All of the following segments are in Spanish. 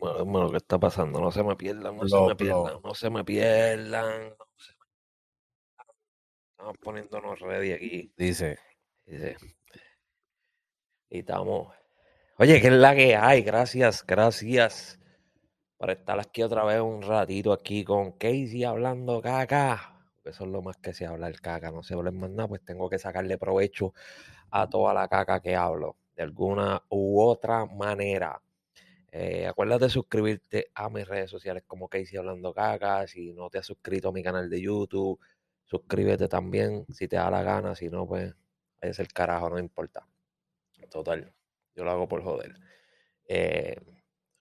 Lo que está pasando. No se me pierdan, no se me pierdan, no se me pierdan. no se me- Estamos poniéndonos ready aquí. Dice, Dice. Y estamos. Oye, ¿qué es la que hay? Gracias, gracias por estar aquí otra vez un ratito aquí con Casey hablando caca. Eso es lo más que se habla el caca. No se habla más nada, pues tengo que sacarle provecho a toda la caca que hablo. De alguna u otra manera. Eh, acuérdate de suscribirte a mis redes sociales como Casey Hablando Caca. Si no te has suscrito a mi canal de YouTube, suscríbete también si te da la gana. Si no, pues es el carajo, no importa. Total, yo lo hago por joder. Eh,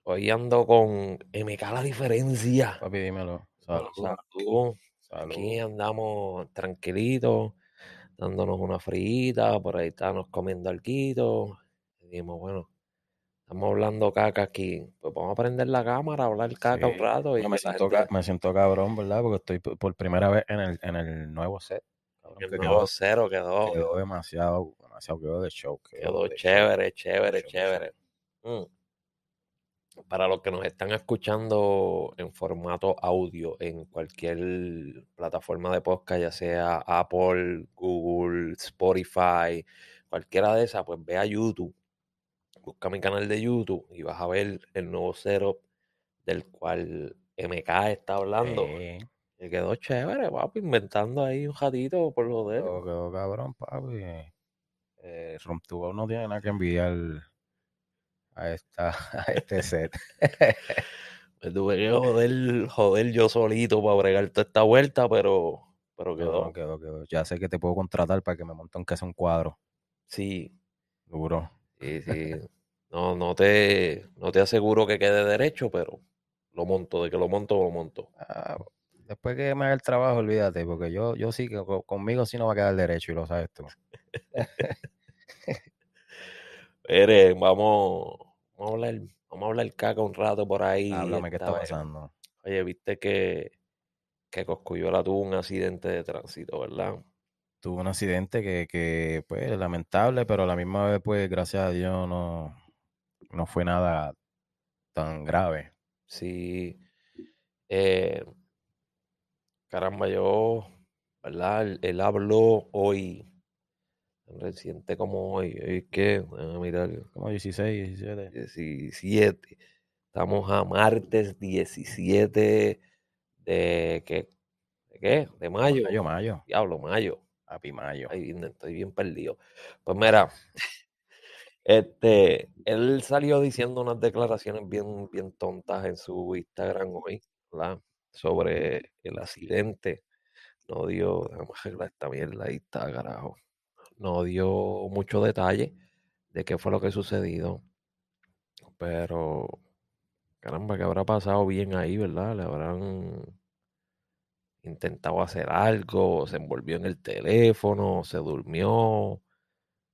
hoy ando con MK la diferencia. papi, dímelo. Salud. salud. Salud. Aquí andamos tranquilitos, dándonos una frita, por ahí estamos comiendo alquito. Dijimos, bueno, estamos hablando caca aquí. Pues vamos a prender la cámara, hablar caca un rato. Y No, me, siento, gente- ca- me siento cabrón, ¿verdad? Porque estoy por primera vez en el, en el nuevo set. Cabrón, el nuevo quedó, cero quedó, quedó demasiado, demasiado quedó de show. quedó de show. chévere, chévere, chévere. Mm. Para los que nos están escuchando en formato audio en cualquier plataforma de podcast, ya sea Apple, Google, Spotify, cualquiera de esas, pues ve a YouTube, busca mi canal de YouTube y vas a ver el nuevo setup del cual MK está hablando. Sí, Y quedó chévere, papi, inventando ahí un ratito por joder. quedó, quedó cabrón, papi. Eh, Romtubo no tiene nada que envidiar a, esta, a este set. Me tuve que joder, joder yo solito para bregar toda esta vuelta, pero, pero Quedó, quedó. quedó, quedó. Ya sé que te puedo contratar para que me monte aunque sea un cuadro. Sí, Duro. Sí, sí. No, no te, no te aseguro que quede derecho, pero lo monto, de que lo monto, lo monto. Ah, después que me haga el trabajo, olvídate, porque yo, yo sí que co- conmigo sí no va a quedar derecho y lo sabes tú. Ere, vamos, vamos a hablar, vamos a hablar caca un rato por ahí. Háblame, ¿qué está vez. pasando? Oye, viste que, que Cosculluela tuvo un accidente de tránsito, ¿verdad? Tuve un accidente que, que, pues, lamentable, pero a la misma vez, pues, gracias a Dios, no, no fue nada tan grave. Sí. Eh, caramba, yo, ¿verdad? Él, él habló hoy, tan reciente como hoy. Hoy es déjame mirar, Como 16, 17. 17. Estamos a martes 17 de, ¿qué? ¿De qué? De mayo. Mayo, mayo. Diablo, mayo. Papi, mayo. Ay, estoy bien perdido. Pues mira, este, él salió diciendo unas declaraciones bien, bien tontas en su Instagram hoy, ¿verdad? Sobre el accidente. No dio, déjame arreglar esta mierda, ahí está, carajo. No dio mucho detalle de qué fue lo que sucedido. Pero, caramba, que habrá pasado bien ahí, ¿verdad? Le habrán intentado hacer algo, se envolvió en el teléfono, se durmió,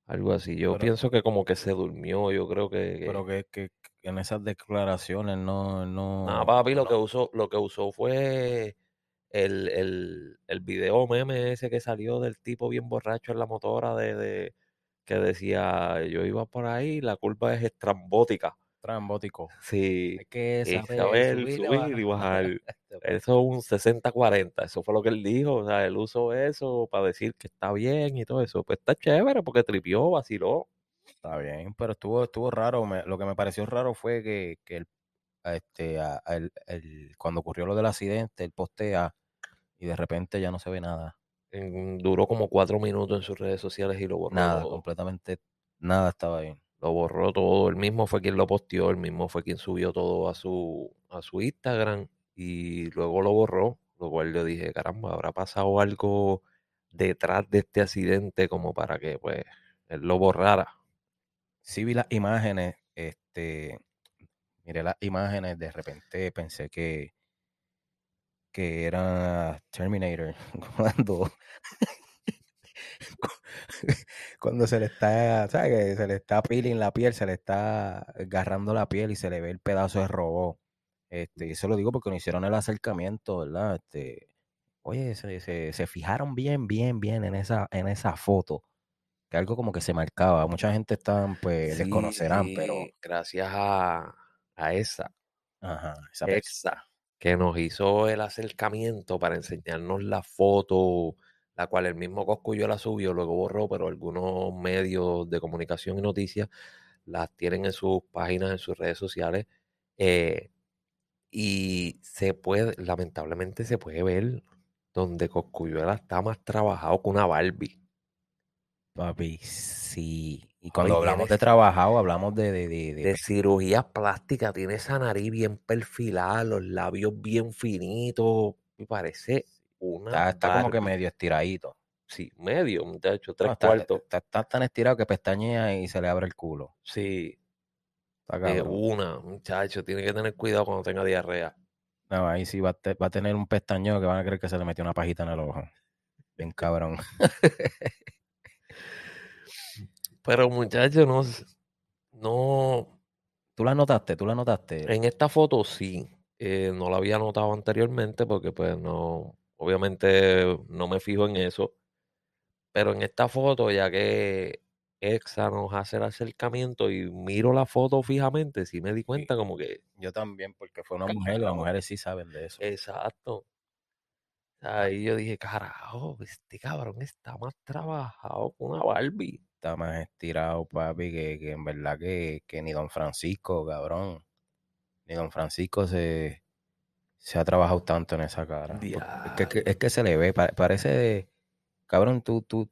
algo así. Yo Pero- pienso que como que se durmió, yo creo que... que- Pero que, que, que en esas declaraciones no, no. Nada, papi, lo no- que usó, lo que usó fue el, el, el video meme ese que salió del tipo bien borracho en la motora de, de- que decía yo iba por ahí, la curva es estrambótica. Trambótico. Sí, Hay que saber, saber subir y subir y bajar. bajar. Eso es un 60-40, eso fue lo que él dijo, o sea, él usó eso para decir que está bien y todo eso. Pues está chévere porque tripió, vaciló. Está bien, pero estuvo, estuvo raro. me- lo que me pareció raro fue que, que el, a este, a- a el- el- cuando ocurrió lo del accidente, él postea y de repente ya no se ve nada. En- duró como cuatro minutos en sus redes sociales y lo borró Nada, completamente nada estaba ahí. Lo borró todo, él mismo fue quien lo posteó, él mismo fue quien subió todo a su, a su Instagram y luego lo borró, lo cual yo dije, caramba, habrá pasado algo detrás de este accidente como para que pues él lo borrara. Sí vi las imágenes, este, miré las imágenes, de repente pensé que, que era Terminator cuando, cuando se le está, ¿sabes? Que se le está peeling la piel, se le está agarrando la piel y se le ve el pedazo de robot. Este, y eso lo digo porque nos hicieron el acercamiento, ¿verdad? Este, oye, se, se, se fijaron bien, bien, bien en esa, en esa foto. Que algo como que se marcaba. Mucha gente está, pues, Sí, desconocerán, pero gracias a, a esa, Ajá, esa. Exa, que nos hizo el acercamiento para enseñarnos la foto, la cual el mismo Coscuyo la subió, luego borró, pero algunos medios de comunicación y noticias las tienen en sus páginas, en sus redes sociales. eh, y se puede, lamentablemente se puede ver donde Coscuyuela está más trabajado que una Barbie. Papi, sí. Y cuando hablamos de trabajado, hablamos de, de, de, de- De cirugía plástica, tiene esa nariz bien perfilada, los labios bien finitos. Me parece una está, está como que medio estiradito. Sí, medio, muchacho, tres No, está, cuartos. está- está tan estirado que pestañea y se le abre el culo. Sí, cabrón. una, muchacho, tiene que tener cuidado cuando tenga diarrea. No, ahí sí va a, te- va a tener un pestañeo que van a creer que se le metió una pajita en el ojo. Bien cabrón. Pero muchacho, no, no, ¿Tú la notaste? ¿Tú la notaste? en esta foto sí, eh, no la había notado anteriormente porque pues no, obviamente no me fijo en eso. Pero en esta foto, ya que Exa nos hace el acercamiento y miro la foto fijamente, sí me di cuenta como que, Yo también, porque fue una mujer las mujeres sí saben de eso. exacto. Ahí yo dije, carajo, este cabrón está más trabajado que una Barbie. Está más estirado, papi, que, que en verdad que, que ni Don Francisco, cabrón. Ni Don Francisco se, se ha trabajado tanto en esa cara. Es que, es que se le ve, pa- parece, cabrón, tú, tú,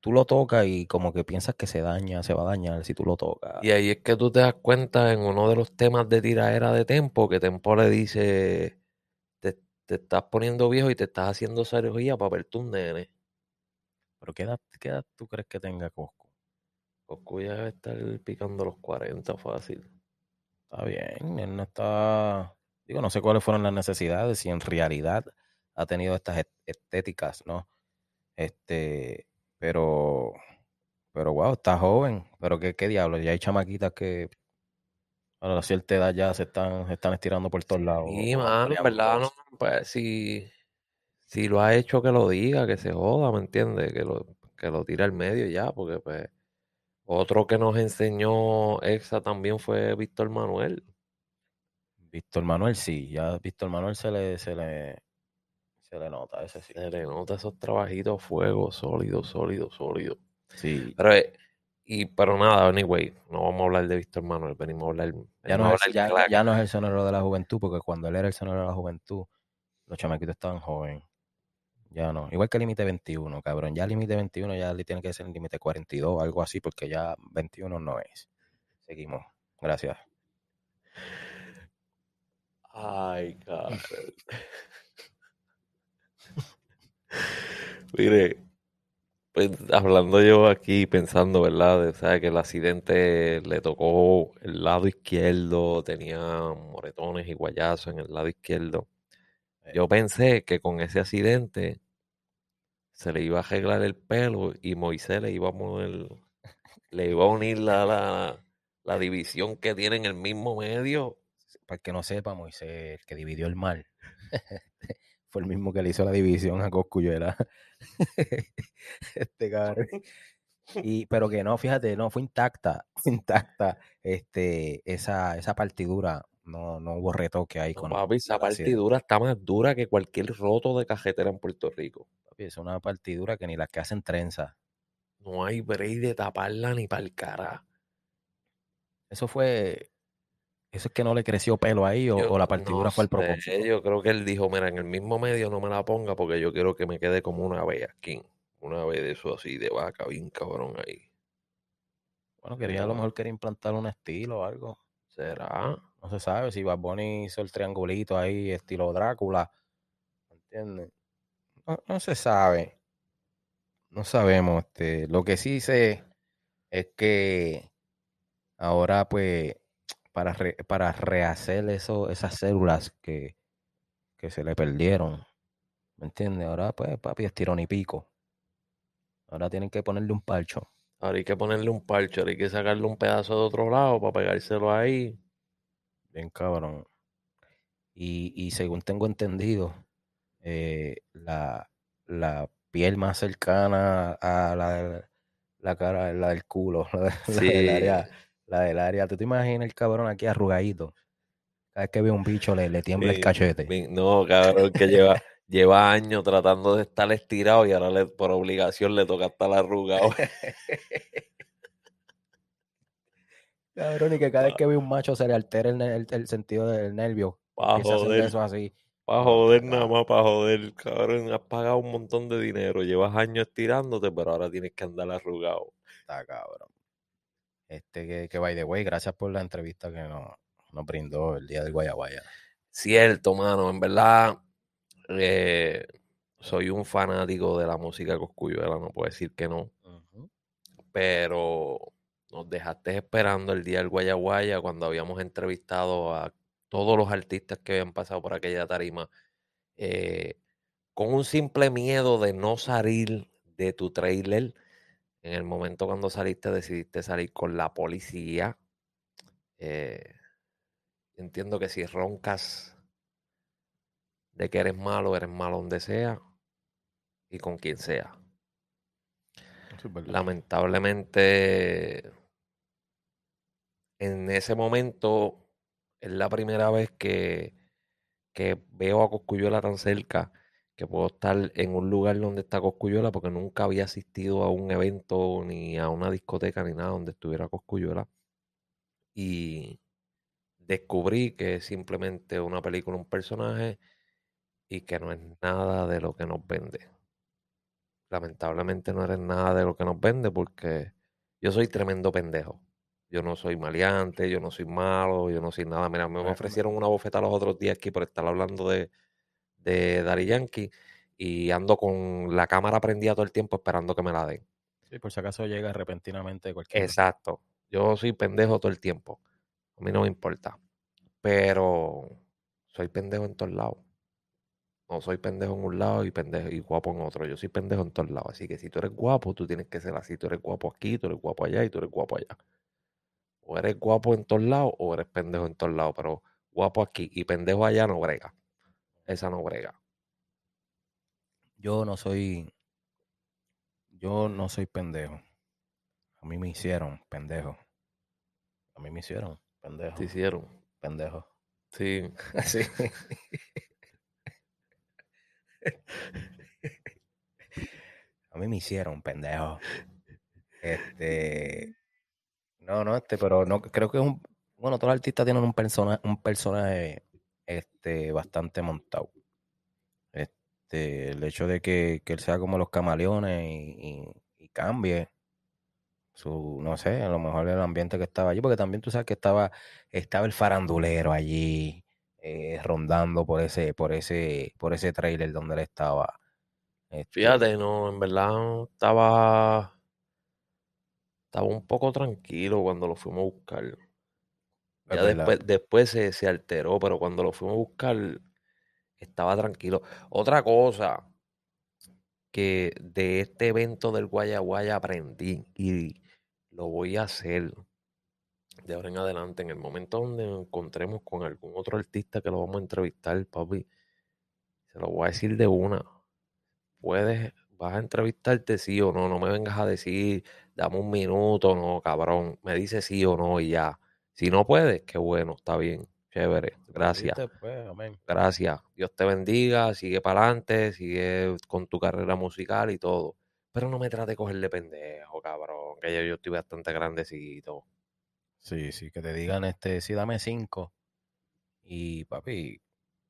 tú lo tocas y como que piensas que se daña, se va a dañar si tú lo tocas. Y ahí es que tú te das cuenta en uno de los temas de tiraera de Tempo, que Tempo le dice, te, te estás poniendo viejo y te estás haciendo cirugía para verte un nene. Pero ¿qué edad, qué edad tú crees que tenga Cosco? Coscu ya debe estar picando los 40 fácil. Está bien, él no está, digo, no sé cuáles fueron las necesidades, si en realidad ha tenido estas est- estéticas, ¿no? Este, pero, pero wow, está joven, pero qué, qué diablo, ya hay chamaquitas que a la cierta edad ya se están, se están estirando por todos lados. O mano, en verdad, no, pues si, si lo ha hecho, que lo diga, que se joda, ¿me entiendes? Que lo, que lo tire al medio ya, porque pues otro que nos enseñó Exa también fue Víctor Manuel. Víctor Manuel sí, ya Víctor Manuel se le, se le, se le nota, ese sí. Se le nota esos trabajitos a fuego, sólido, sólido, sólido. Sí, Pero, eh, y, pero nada, anyway, no vamos a hablar de Víctor Manuel, venimos a hablar, ya no, a es, hablar ya, claro. ya no es el sonero de la juventud, porque cuando él era el sonero de la juventud, los chamaquitos estaban jóvenes. Ya no. Igual que límite 21, cabrón. Ya límite 21 ya le tiene que ser límite 42, algo así, porque ya 21 no es. Seguimos. Gracias. Ay, cabrón. Mire, pues hablando yo aquí pensando, ¿verdad? De, ¿sabe? Que el accidente le tocó el lado izquierdo, tenía moretones y guayazos en el lado izquierdo. Yo pensé que con ese accidente se le iba a arreglar el pelo y Moisés le iba a poner, le iba a unir la, la, la división que tiene en el mismo medio. Para el que no sepa, Moisés, el que dividió el mal, fue el mismo que le hizo la división a Coscuyuela. este cabrón. Y, pero que no, fíjate, no, fue intacta, fue intacta este, esa, esa partidura. No, no hubo retoque ahí No, con papi, esa partidura está más dura que cualquier roto de cajetera en Puerto Rico. Papi, Es una partidura que ni las que hacen trenza. No hay break de taparla ni para el cara. Eso fue. Eso es que no le creció pelo ahí o, Yo o la no partidura fue sé, propósito. yo creo que él dijo, mira, en el mismo medio no me la ponga porque yo quiero que me quede como una aquí. Una ave de eso así, de vaca, bien cabrón ahí. Bueno, quería a lo mejor quería implantar un estilo o algo. ¿Será? No se sabe si Bad Bunny hizo el triangulito ahí, estilo Drácula. ¿Entiendes? No, no se sabe. No sabemos. Este, lo que sí sé es que ahora, pues, para, re- para rehacer eso, esas células que, que se le perdieron, ¿me entiendes? Ahora, pues, papi, es tirón y pico. Ahora tienen que ponerle un parcho. Ahora hay que ponerle un parche, ahora hay que sacarle un pedazo de otro lado para pegárselo ahí. Bien cabrón. Y, y según tengo entendido, eh, la, la piel más cercana a la, la cara, la del culo, la, de- la del área, Sí. La del área. ¿Tú te imaginas el cabrón aquí arrugadito? Cada vez que ve un bicho le, le tiembla el cachete. mi- no, cabrón, que lleva, lleva años tratando de estar estirado y ahora le- por obligación le toca estar arrugado. Cabrón, y que cada vez que ve un macho se le altera el, el- el sentido del nervio. Pa' joder. eso así. Para No, joder, nada más, para joder, cabrón. Has pagado un montón de dinero, llevas años estirándote, pero ahora tienes que andar arrugado. Está cabrón. Este que, que by the way, gracias por la entrevista que nos, nos brindó el día del Guayaguaya. Cierto, mano, en verdad, eh, soy un fanático de la música coscuyuela, no puedo decir que no. pero nos dejaste esperando el día del Guayaguaya cuando habíamos entrevistado a todos los artistas que habían pasado por aquella tarima, eh, con un simple miedo de no salir de tu trailer. En el momento cuando saliste, decidiste salir con la policía. Eh, entiendo que si roncas de que eres malo, eres malo donde sea y con quien sea. Lamentablemente, en ese momento es la primera vez que, que veo a Coscuyuela tan cerca, que puedo estar en un lugar donde está Coscuyuela, porque nunca había asistido a un evento, ni a una discoteca, ni nada donde estuviera Coscuyuela. Y descubrí que es simplemente una película, un personaje, y que no es nada de lo que nos vende lamentablemente no eres nada de lo que nos vende porque yo soy tremendo pendejo. Yo no soy maleante, yo no soy malo, yo no soy nada. Mira, me ofrecieron una bofeta los otros días aquí por estar hablando de, de Daddy Yankee y ando con la cámara prendida todo el tiempo esperando que me la den. Sí, por si acaso llega repentinamente cualquier. Exacto. Yo soy pendejo todo el tiempo. A mí no me importa. Pero soy pendejo en todos lados. No soy pendejo en un lado y pendejo y guapo en otro. Yo soy pendejo en todos lados. Así que si tú eres guapo, tú tienes que ser así. Tú eres guapo aquí, tú eres guapo allá y tú eres guapo allá. O eres guapo en todos lados o eres pendejo en todos lados. Pero guapo aquí y pendejo allá no brega. Esa no brega. Yo no soy. Yo no soy pendejo. A mí me hicieron pendejo. A mí me hicieron pendejo. Te hicieron. Pendejo. Sí. Sí. A mí me hicieron pendejo. Este. No, no, este, pero no creo que es un. Bueno, todos los artistas tienen un personaje, un personaje este, bastante montado. Este, el hecho de que, que él sea como los camaleones y, cambie su, no sé, a lo mejor el ambiente que estaba allí, porque también tú sabes que estaba, estaba el farandulero allí, eh, rondando por ese, por ese, por ese trailer donde él estaba. Este, Fíjate, no, en verdad estaba. Estaba un poco tranquilo cuando lo fuimos a buscar. Ya después, después se, se alteró, pero cuando lo fuimos a buscar estaba tranquilo. Otra cosa que de este evento del Guayaguaya aprendí y lo voy a hacer de ahora en adelante. En el momento donde nos encontremos con algún otro artista que lo vamos a entrevistar, papi, se lo voy a decir de una. Puedes, vas a entrevistarte sí o no. No me vengas a decir, dame un minuto, no, cabrón. Me dices sí o no y ya. Si no puedes, qué bueno, está bien, chévere, gracias. Pues. Gracias. Dios te bendiga. Sigue para adelante. Sigue con tu carrera musical y todo. Pero no me trate de cogerle pendejo, cabrón. Que ya yo estoy bastante grandecito. Sí, sí, que te digan, este, sí, dame cinco. Y papi,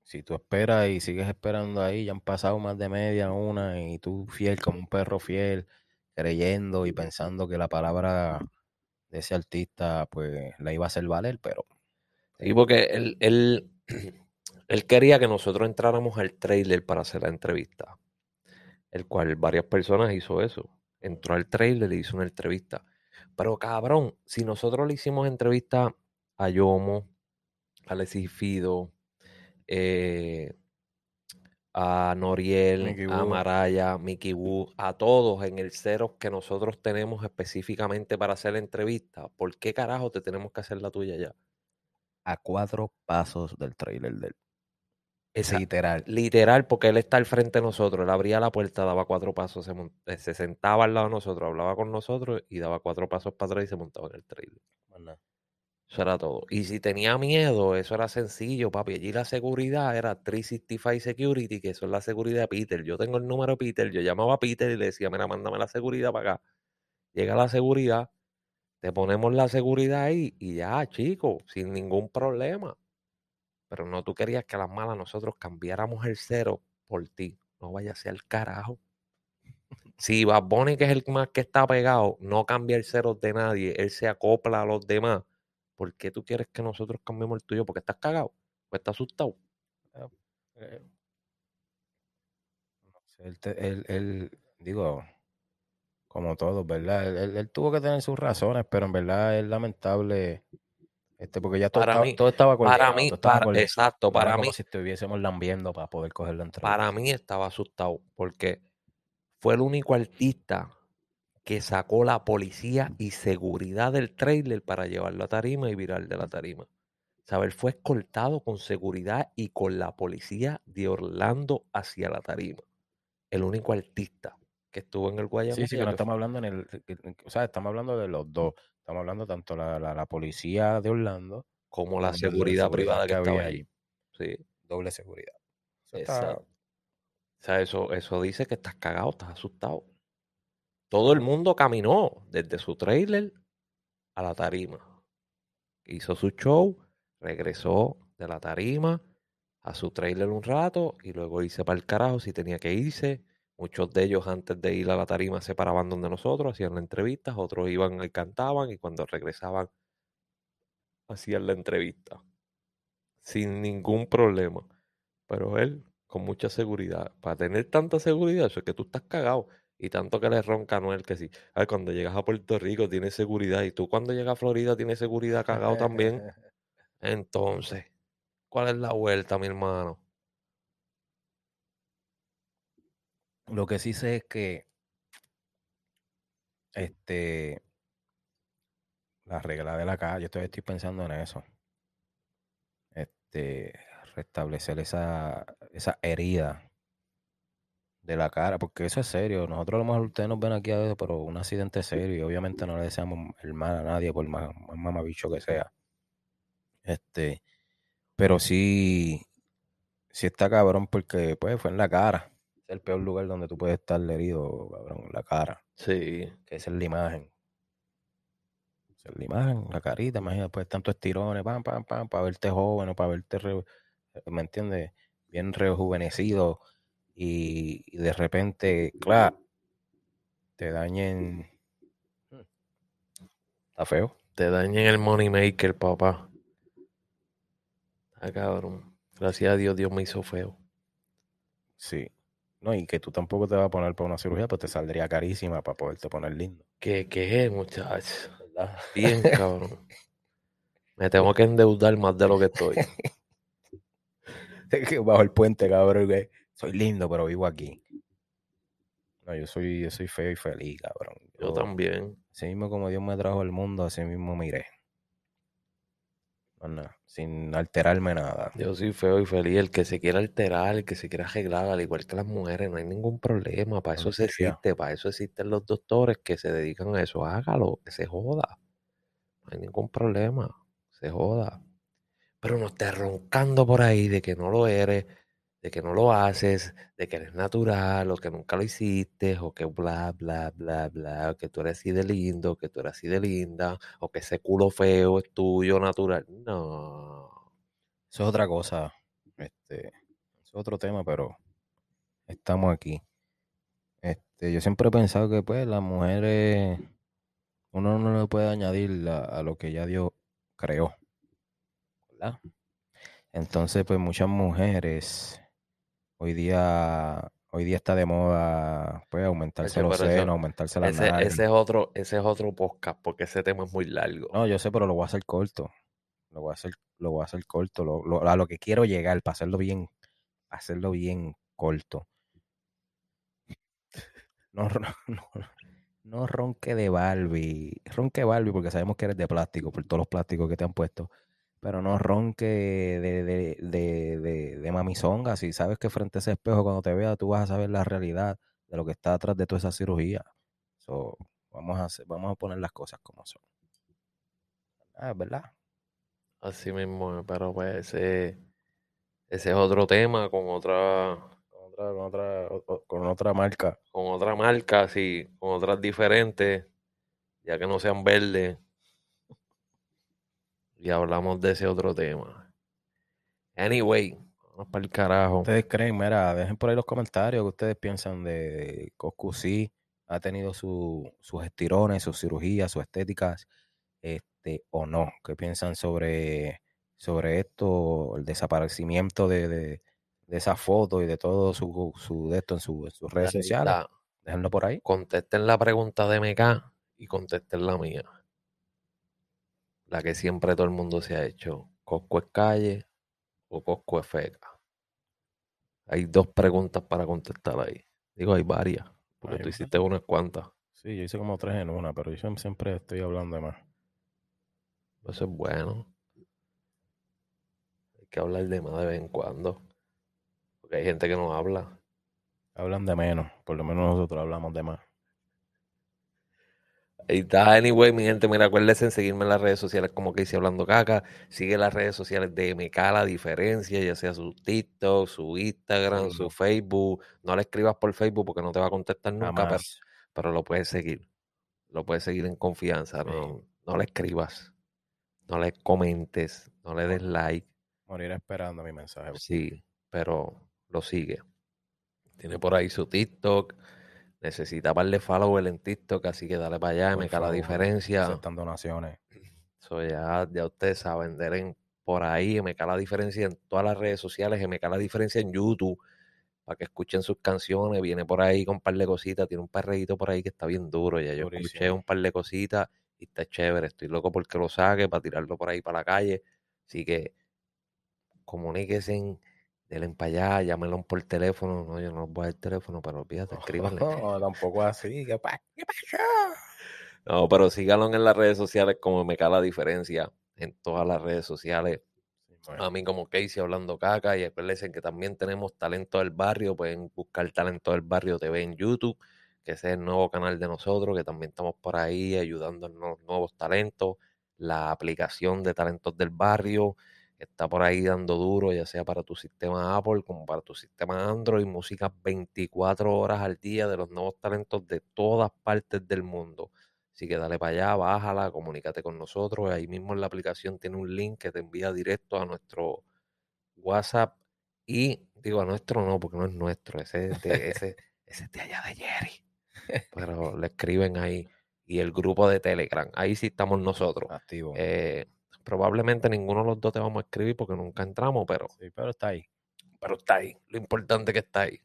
si tú esperas y sigues esperando ahí, ya han pasado más de media, una, y tú fiel como un perro fiel, creyendo y pensando que la palabra ese artista, pues, la iba a hacer valer, pero Sí, porque él, él, él quería que nosotros entráramos al trailer para hacer la entrevista. El cual varias personas hizo eso. Entró al trailer y hizo una entrevista. Pero cabrón, si nosotros le hicimos entrevista a Yomo, a Alexis Fido, eh, a Noriel, Mickey a. Maraya, Mickey Wu, a todos en el cero que nosotros tenemos específicamente para hacer la entrevista, ¿por qué carajo te tenemos que hacer la tuya ya? a cuatro pasos del trailer del Esa- literal. Literal, porque él está al frente de nosotros. Él abría la puerta, daba cuatro pasos, se, eh, se sentaba al lado de nosotros, hablaba con nosotros y daba cuatro pasos para atrás y se montaba en el trailer. Eso era todo. Y si tenía miedo, eso era sencillo, papi. Allí la seguridad era 365 Security, que eso es la seguridad de Peter. Yo tengo el número de Peter, yo llamaba a Peter y le decía, mira, mándame la seguridad para acá. Llega la seguridad, te ponemos la seguridad ahí y ya, chico, sin ningún problema. Pero no tú querías que a las malas nosotros cambiáramos el cero por ti. No vaya a ser el carajo. Si Bad Bunny, que es el más que está pegado, no cambia el cero de nadie, él se acopla a los demás. ¿Por qué tú quieres que nosotros cambiemos el tuyo? Porque estás cagado, o estás asustado. Eh, no sé, él, te- él- él, digo, como todos, ¿verdad? Él, tuvo que tener sus razones, pero en verdad es lamentable, este, porque ya todo, Para estaba, mí- todo estaba Para mí, para, exacto, para como mí, si estuviésemos lambiendo para poder coger la entrevista. para mí estaba asustado porque fue el único artista que sacó la policía y seguridad del trailer para llevarlo a tarima y virar de la tarima. Saber fue escoltado con seguridad y con la policía de Orlando hacia la tarima. El único artista que estuvo en el Guayama. Sí, sí, que no estamos hablando en el, o sea, estamos hablando de los dos. Estamos hablando tanto la, la, la policía de Orlando como la como de la seguridad, seguridad privada que, que estaba allí. Sí, doble seguridad. Eso está- exacto. O sea, eso, eso dice que estás cagado, estás asustado. Todo el mundo caminó desde su trailer a la tarima. Hizo su show, regresó de la tarima a su trailer un rato y luego irse para el carajo si tenía que irse. Muchos de ellos antes de ir a la tarima se paraban donde nosotros, hacían las entrevistas, otros iban y cantaban y cuando regresaban hacían la entrevista. Sin ningún problema. Pero él, con mucha seguridad. Para tener tanta seguridad, eso es que tú estás cagado. Y tanto que le ronca a Noel que sí. Ay, cuando llegas a Puerto Rico tienes seguridad. Y tú cuando llegas a Florida tienes seguridad cagado también. Entonces, ¿cuál es la vuelta, mi hermano? Lo que sí sé es que este la regla de la calle, yo todavía estoy pensando en eso. Este restablecer esa, esa herida de la cara, porque eso es serio. Nosotros a lo mejor ustedes nos ven aquí a veces, pero un accidente serio y obviamente no le deseamos el mal a nadie por más, más mamabicho que sea. Este, pero sí, sí está cabrón porque pues fue en la cara. Es el peor lugar donde tú puedes estar herido, cabrón, en la cara. Sí, Que esa es la imagen. Esa es la imagen, la carita, imagínate, pues tantos estirones, pam, pam, pam, para verte joven o para verte, re- ¿me entiendes? Bien rejuvenecido y, y de repente, claro, te dañen. Está feo. te dañen el money maker, papá. Ah, cabrón. Gracias a Dios, Dios me hizo feo. Sí. No, y que tú tampoco te vas a poner para una cirugía, pues te saldría carísima para poderte poner lindo. ¿Qué, qué es, muchachos? Bien, cabrón. Me tengo que endeudar más de lo que estoy. Bajo el puente, cabrón, que soy lindo, pero vivo aquí. No, yo soy, yo soy feo y feliz, cabrón. Yo también. Así mismo como Dios me trajo al mundo, así mismo me iré. Sin alterarme nada. Yo soy feo y feliz. El que se quiera alterar, el que se quiera arreglar, al igual que las mujeres, no hay ningún problema. Para eso se existe, para eso existen los doctores que se dedican a eso. Hágalo, que se joda. No hay ningún problema. Se joda. Pero no estés roncando por ahí de que no lo eres, de que no lo haces, de que eres natural, o que nunca lo hiciste, o que bla, bla, bla, bla, que tú eres así de lindo, que tú eres así de linda, o que ese culo feo es tuyo natural. No. Eso es otra cosa. Este, es otro tema, pero estamos aquí. Este, yo siempre he pensado que pues las mujeres uno no le puede añadir a, a lo que ya Dios creó. ¿Verdad? Entonces, pues muchas mujeres hoy día hoy día está de moda pues aumentarse los senos, aumentarse las Ese, ese es otro, ese es otro podcast, porque ese tema es muy largo. No, yo sé, pero lo voy a hacer corto. Lo voy a hacer, lo voy a hacer corto. Lo, lo- a lo que quiero llegar, para hacerlo bien, hacerlo bien corto. No, ro- no, no ronque de Barbie. Ronque Barbie porque sabemos que eres de plástico, por todos los plásticos que te han puesto. Pero no ronque de, de, de, de, de mamizonga. Si sabes que frente a ese espejo, cuando te veas, tú vas a saber la realidad de lo que está atrás de toda esa cirugía. So, vamos, a hacer- vamos a poner las cosas como son. Ah, ¿verdad? Así mismo, pero pues ese, ese es otro tema con otra, con otra, con otra, con otra marca. Con otra marca, sí, con otras diferentes, ya que no sean verdes. Y hablamos de ese otro tema. Anyway, vamos para el carajo. ¿Ustedes creen? Mira, dejen por ahí los comentarios que ustedes piensan de Coscu ha tenido sus estirones, sus cirugías, sus estéticas, este, o no. ¿Qué piensan sobre, sobre esto, el desaparecimiento de, de, esa foto y de todo su, su de esto en, sus redes sociales? Déjenlo por ahí. Contesten la pregunta de MK y contesten la mía. La que siempre todo el mundo se ha hecho. ¿Cosco es calle o Cosco es feca? Hay dos preguntas para contestar ahí. Digo, hay varias. Porque tú hiciste unas cuantas. Sí, yo hice como tres en una, pero yo siempre estoy hablando de más. Eso es bueno. Hay que hablar de más de vez en cuando. Porque hay gente que no habla. Hablan de menos. Por lo menos nosotros hablamos de más. Ahí está, anyway, mi gente, mira, acuérdense en seguirme en las redes sociales como que hice hablando caca. Sigue las redes sociales de MK La Diferencia, ya sea su TikTok, su Instagram, su Facebook. No le escribas por Facebook porque no te va a contestar nunca, pero, lo puedes seguir. Lo puedes seguir en confianza. No, no le escribas, no le comentes, no le des like. Morir esperando mi mensaje. Sí, pero lo sigue. Tiene por ahí su TikTok necesita darle follow en TikTok, así que dale para allá, me cae la diferencia. Aceptan donaciones. So, ya, ya ustedes saben, vender por ahí, me cae la diferencia en todas las redes sociales, me cae la diferencia en YouTube, para que escuchen sus canciones, viene por ahí con un par de cositas, tiene un perreíto por ahí que está bien duro, ya yo escuché un par de cositas y está chévere, estoy loco porque lo saque, para tirarlo por ahí para la calle, así que comuníquense en denle para allá, llámenlo por teléfono. No, yo no voy al teléfono, pero olvídate, escríbanle. No, tampoco así. ¿Qué, pasa? No, pero síganlo en las redes sociales como me cae la diferencia. En todas las redes sociales. A mí como Casey hablando caca y acuérdense que también tenemos Talento del Barrio. Pueden buscar Talento del Barrio TV en YouTube, que ese es el nuevo canal de nosotros, que también estamos por ahí ayudando a los nuevos talentos. La aplicación de Talentos del Barrio está por ahí dando duro, ya sea para tu sistema Apple como para tu sistema Android, música 24 horas al día de los nuevos talentos de todas partes del mundo. Así que dale para allá, bájala, comunícate con nosotros. Ahí mismo en la aplicación tiene un link que te envía directo a nuestro WhatsApp. Y digo a nuestro no, porque no es nuestro, ese es de, ese, ese de allá de Jerry. Pero le escriben ahí. Y el grupo de Telegram, ahí sí estamos nosotros. Activo. Eh, Probablemente ninguno de los dos te vamos a escribir porque nunca entramos, pero. Sí, pero está ahí. Pero está ahí. Lo importante es que está ahí.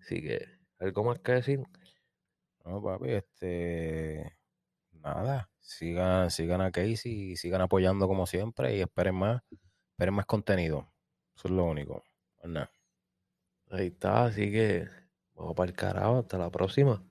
Así que, ¿algo más que decir? No, papi, este. Nada. Sigan, sigan a Casey y sigan apoyando como siempre y esperen más. Esperen más contenido. Eso es lo único. Ahí está, así que vamos para el carajo. Hasta la próxima.